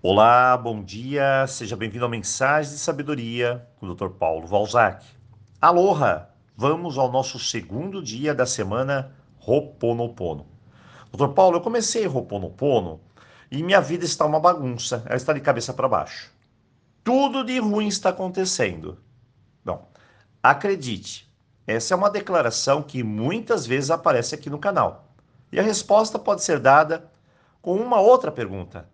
Olá, bom dia, seja bem-vindo ao Mensagem de Sabedoria com o Dr. Paulo Valzac. Aloha! Vamos ao nosso segundo dia da semana Roponopono. Dr. Paulo, eu comecei Roponopono e minha vida está uma bagunça, ela está de cabeça para baixo. Tudo de ruim está acontecendo. Bom, acredite, essa é uma declaração que muitas vezes aparece aqui no canal. E a resposta pode ser dada com uma outra pergunta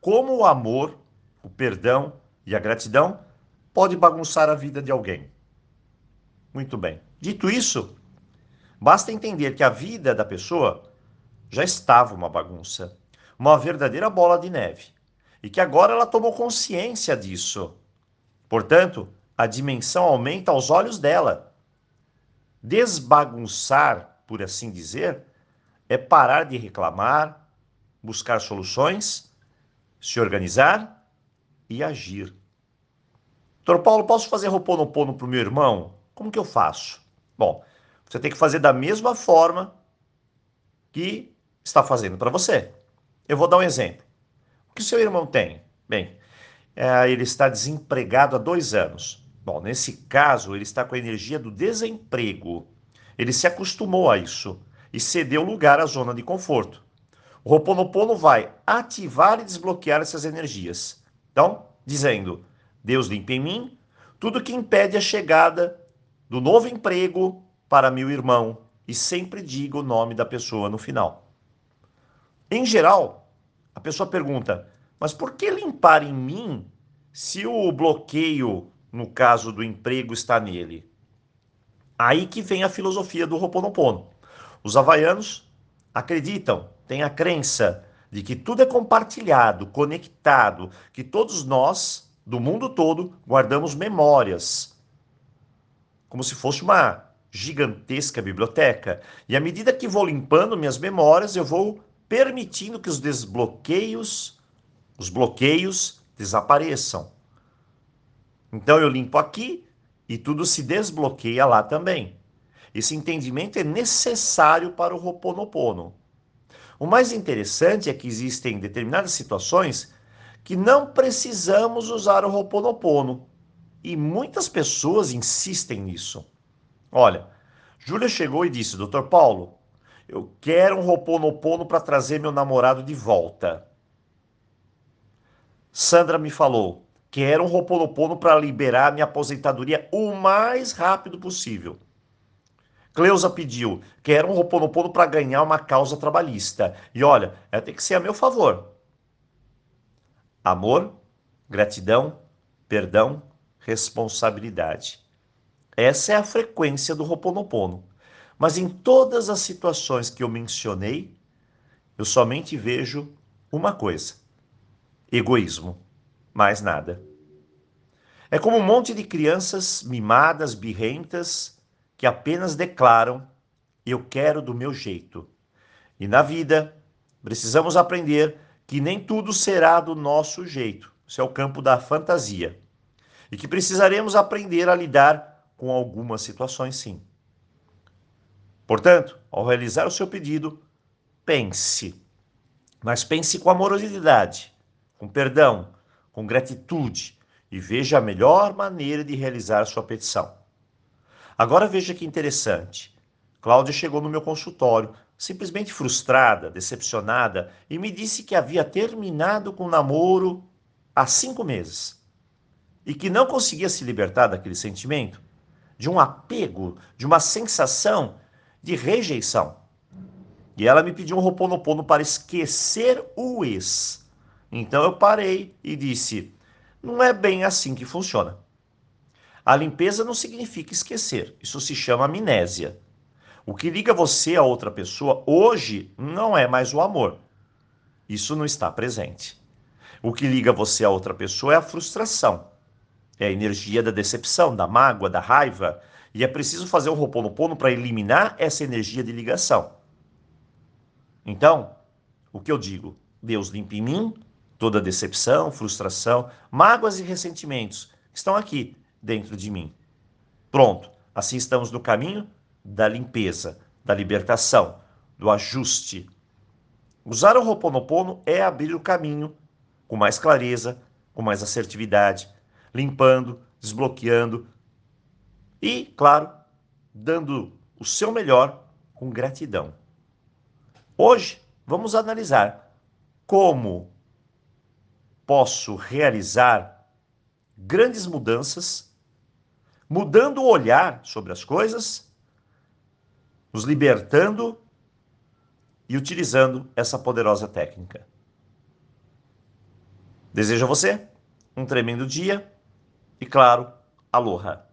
como o amor, o perdão e a gratidão pode bagunçar a vida de alguém. Muito bem. Dito isso, basta entender que a vida da pessoa já estava uma bagunça, uma verdadeira bola de neve, e que agora ela tomou consciência disso. Portanto, a dimensão aumenta aos olhos dela. Desbagunçar, por assim dizer, é parar de reclamar, buscar soluções se organizar e agir. Doutor Paulo, posso fazer Roponopono para o meu irmão? Como que eu faço? Bom, você tem que fazer da mesma forma que está fazendo para você. Eu vou dar um exemplo. O que seu irmão tem? Bem, é, ele está desempregado há dois anos. Bom, nesse caso, ele está com a energia do desemprego. Ele se acostumou a isso e cedeu lugar à zona de conforto. O Roponopono vai ativar e desbloquear essas energias. Então, dizendo: Deus limpa em mim tudo que impede a chegada do novo emprego para meu irmão. E sempre diga o nome da pessoa no final. Em geral, a pessoa pergunta: mas por que limpar em mim se o bloqueio, no caso do emprego, está nele? Aí que vem a filosofia do Roponopono. Os havaianos acreditam tem a crença de que tudo é compartilhado, conectado, que todos nós, do mundo todo, guardamos memórias. Como se fosse uma gigantesca biblioteca. E à medida que vou limpando minhas memórias, eu vou permitindo que os desbloqueios, os bloqueios desapareçam. Então eu limpo aqui e tudo se desbloqueia lá também. Esse entendimento é necessário para o Roponopono. O mais interessante é que existem determinadas situações que não precisamos usar o Ho'oponopono. E muitas pessoas insistem nisso. Olha, Júlia chegou e disse: Doutor Paulo, eu quero um Ho'oponopono para trazer meu namorado de volta. Sandra me falou: quero um Ho'oponopono para liberar minha aposentadoria o mais rápido possível. Cleusa pediu, quero um Roponopono para ganhar uma causa trabalhista. E olha, ela tem que ser a meu favor. Amor, gratidão, perdão, responsabilidade. Essa é a frequência do Roponopono. Mas em todas as situações que eu mencionei, eu somente vejo uma coisa: egoísmo, mais nada. É como um monte de crianças mimadas, birrentas, que apenas declaram: eu quero do meu jeito. E na vida, precisamos aprender que nem tudo será do nosso jeito. Isso é o campo da fantasia. E que precisaremos aprender a lidar com algumas situações, sim. Portanto, ao realizar o seu pedido, pense. Mas pense com amorosidade, com perdão, com gratitude e veja a melhor maneira de realizar sua petição. Agora veja que interessante. Cláudia chegou no meu consultório, simplesmente frustrada, decepcionada, e me disse que havia terminado com o namoro há cinco meses e que não conseguia se libertar daquele sentimento, de um apego, de uma sensação de rejeição. E ela me pediu um roponopono para esquecer o ex. Então eu parei e disse: não é bem assim que funciona. A limpeza não significa esquecer, isso se chama amnésia. O que liga você a outra pessoa hoje não é mais o amor. Isso não está presente. O que liga você a outra pessoa é a frustração. É a energia da decepção, da mágoa, da raiva. E é preciso fazer um roponopono para eliminar essa energia de ligação. Então, o que eu digo? Deus limpa em mim toda decepção, frustração, mágoas e ressentimentos que estão aqui dentro de mim. Pronto, assim estamos no caminho da limpeza, da libertação, do ajuste. Usar o Ho'oponopono é abrir o caminho com mais clareza, com mais assertividade, limpando, desbloqueando e, claro, dando o seu melhor com gratidão. Hoje vamos analisar como posso realizar grandes mudanças, mudando o olhar sobre as coisas, nos libertando e utilizando essa poderosa técnica. Desejo a você um tremendo dia e, claro, aloha!